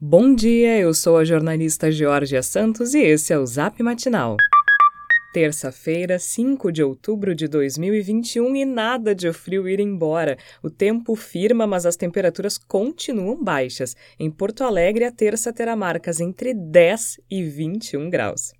Bom dia, eu sou a jornalista Georgia Santos e esse é o Zap Matinal. Terça-feira, 5 de outubro de 2021 e nada de frio ir embora. O tempo firma, mas as temperaturas continuam baixas. Em Porto Alegre, a terça terá marcas entre 10 e 21 graus.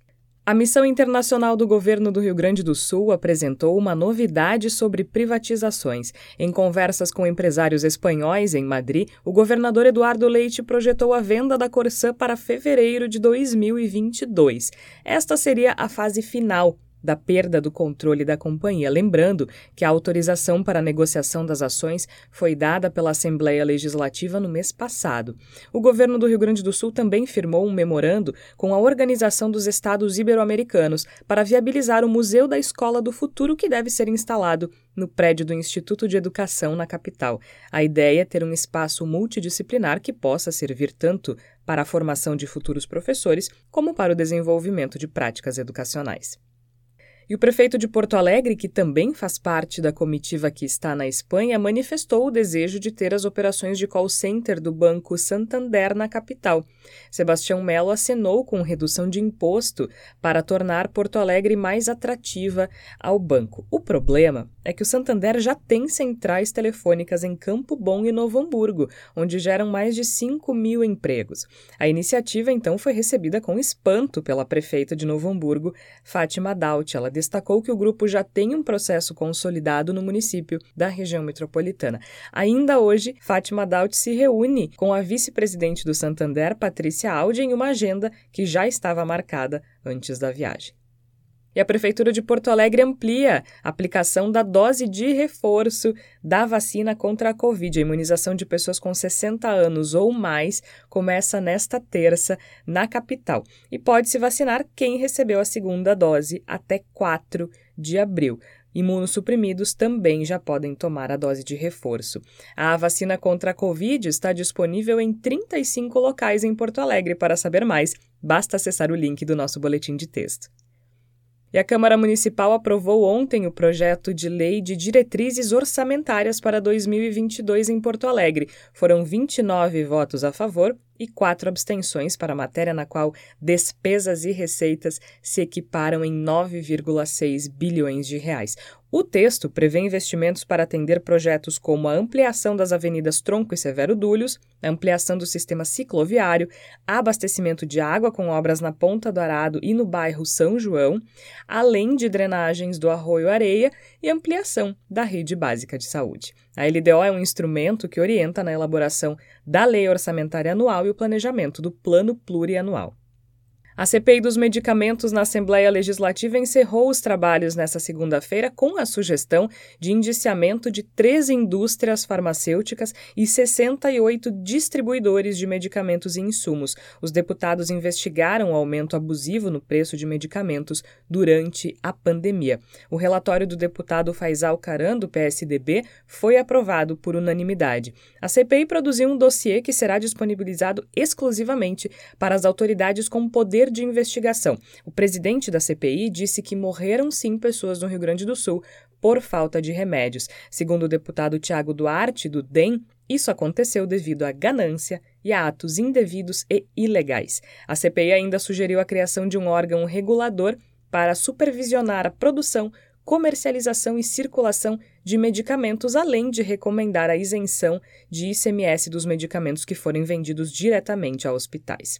A missão internacional do governo do Rio Grande do Sul apresentou uma novidade sobre privatizações. Em conversas com empresários espanhóis em Madrid, o governador Eduardo Leite projetou a venda da Corsã para fevereiro de 2022. Esta seria a fase final da perda do controle da companhia. Lembrando que a autorização para a negociação das ações foi dada pela Assembleia Legislativa no mês passado. O governo do Rio Grande do Sul também firmou um memorando com a Organização dos Estados Ibero-Americanos para viabilizar o Museu da Escola do Futuro que deve ser instalado no prédio do Instituto de Educação na capital. A ideia é ter um espaço multidisciplinar que possa servir tanto para a formação de futuros professores como para o desenvolvimento de práticas educacionais. E o prefeito de Porto Alegre, que também faz parte da comitiva que está na Espanha, manifestou o desejo de ter as operações de call center do Banco Santander na capital. Sebastião Melo acenou com redução de imposto para tornar Porto Alegre mais atrativa ao banco. O problema é que o Santander já tem centrais telefônicas em Campo Bom e Novo Hamburgo, onde geram mais de 5 mil empregos. A iniciativa, então, foi recebida com espanto pela prefeita de Novo Hamburgo, Fátima Daut. Ela destacou que o grupo já tem um processo consolidado no município da região metropolitana. Ainda hoje, Fátima Daut se reúne com a vice-presidente do Santander, Patrícia Aldi, em uma agenda que já estava marcada antes da viagem. E a Prefeitura de Porto Alegre amplia a aplicação da dose de reforço da vacina contra a Covid. A imunização de pessoas com 60 anos ou mais começa nesta terça na capital. E pode se vacinar quem recebeu a segunda dose até 4 de abril. Imunossuprimidos também já podem tomar a dose de reforço. A vacina contra a Covid está disponível em 35 locais em Porto Alegre. Para saber mais, basta acessar o link do nosso boletim de texto. E a Câmara Municipal aprovou ontem o projeto de lei de diretrizes orçamentárias para 2022 em Porto Alegre. Foram 29 votos a favor e quatro abstenções para a matéria na qual despesas e receitas se equiparam em 9,6 bilhões de reais. O texto prevê investimentos para atender projetos como a ampliação das avenidas Tronco e Severo Dúlios, a ampliação do sistema cicloviário, abastecimento de água com obras na Ponta do Arado e no bairro São João, além de drenagens do Arroio Areia e ampliação da rede básica de saúde. A LDO é um instrumento que orienta na elaboração da Lei Orçamentária Anual e o planejamento do Plano Plurianual. A CPI dos medicamentos na Assembleia Legislativa encerrou os trabalhos nesta segunda-feira com a sugestão de indiciamento de três indústrias farmacêuticas e 68 distribuidores de medicamentos e insumos. Os deputados investigaram o aumento abusivo no preço de medicamentos durante a pandemia. O relatório do deputado Faisal Caran, do PSDB, foi aprovado por unanimidade. A CPI produziu um dossiê que será disponibilizado exclusivamente para as autoridades com poder de investigação. O presidente da CPI disse que morreram sim pessoas no Rio Grande do Sul por falta de remédios. Segundo o deputado Tiago Duarte, do DEM, isso aconteceu devido à ganância e a atos indevidos e ilegais. A CPI ainda sugeriu a criação de um órgão regulador para supervisionar a produção, comercialização e circulação de medicamentos, além de recomendar a isenção de ICMS dos medicamentos que forem vendidos diretamente a hospitais.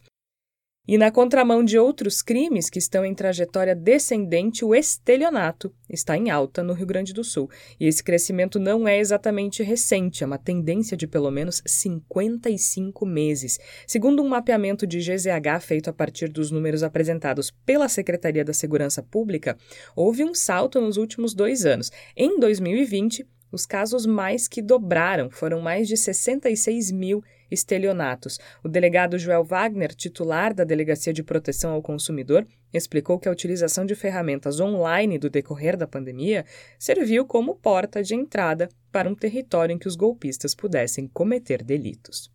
E na contramão de outros crimes que estão em trajetória descendente, o estelionato está em alta no Rio Grande do Sul. E esse crescimento não é exatamente recente, é uma tendência de pelo menos 55 meses. Segundo um mapeamento de GZH feito a partir dos números apresentados pela Secretaria da Segurança Pública, houve um salto nos últimos dois anos. Em 2020, os casos mais que dobraram foram mais de 66 mil estelionatos. O delegado Joel Wagner, titular da Delegacia de Proteção ao Consumidor, explicou que a utilização de ferramentas online do decorrer da pandemia serviu como porta de entrada para um território em que os golpistas pudessem cometer delitos.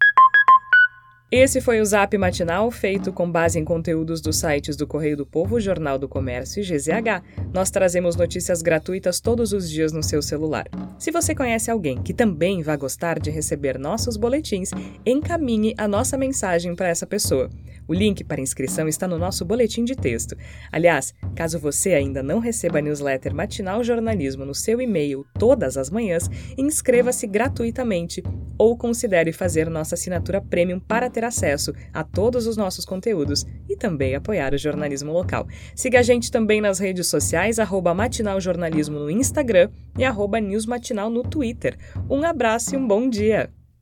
Esse foi o Zap Matinal, feito com base em conteúdos dos sites do Correio do Povo, Jornal do Comércio e GZH. Nós trazemos notícias gratuitas todos os dias no seu celular. Se você conhece alguém que também vai gostar de receber nossos boletins, encaminhe a nossa mensagem para essa pessoa. O link para inscrição está no nosso boletim de texto. Aliás, caso você ainda não receba a newsletter Matinal Jornalismo no seu e-mail todas as manhãs, inscreva-se gratuitamente ou considere fazer nossa assinatura premium para ter acesso a todos os nossos conteúdos e também apoiar o jornalismo local. Siga a gente também nas redes sociais, matinaljornalismo no Instagram e arroba newsmatinal no Twitter. Um abraço e um bom dia!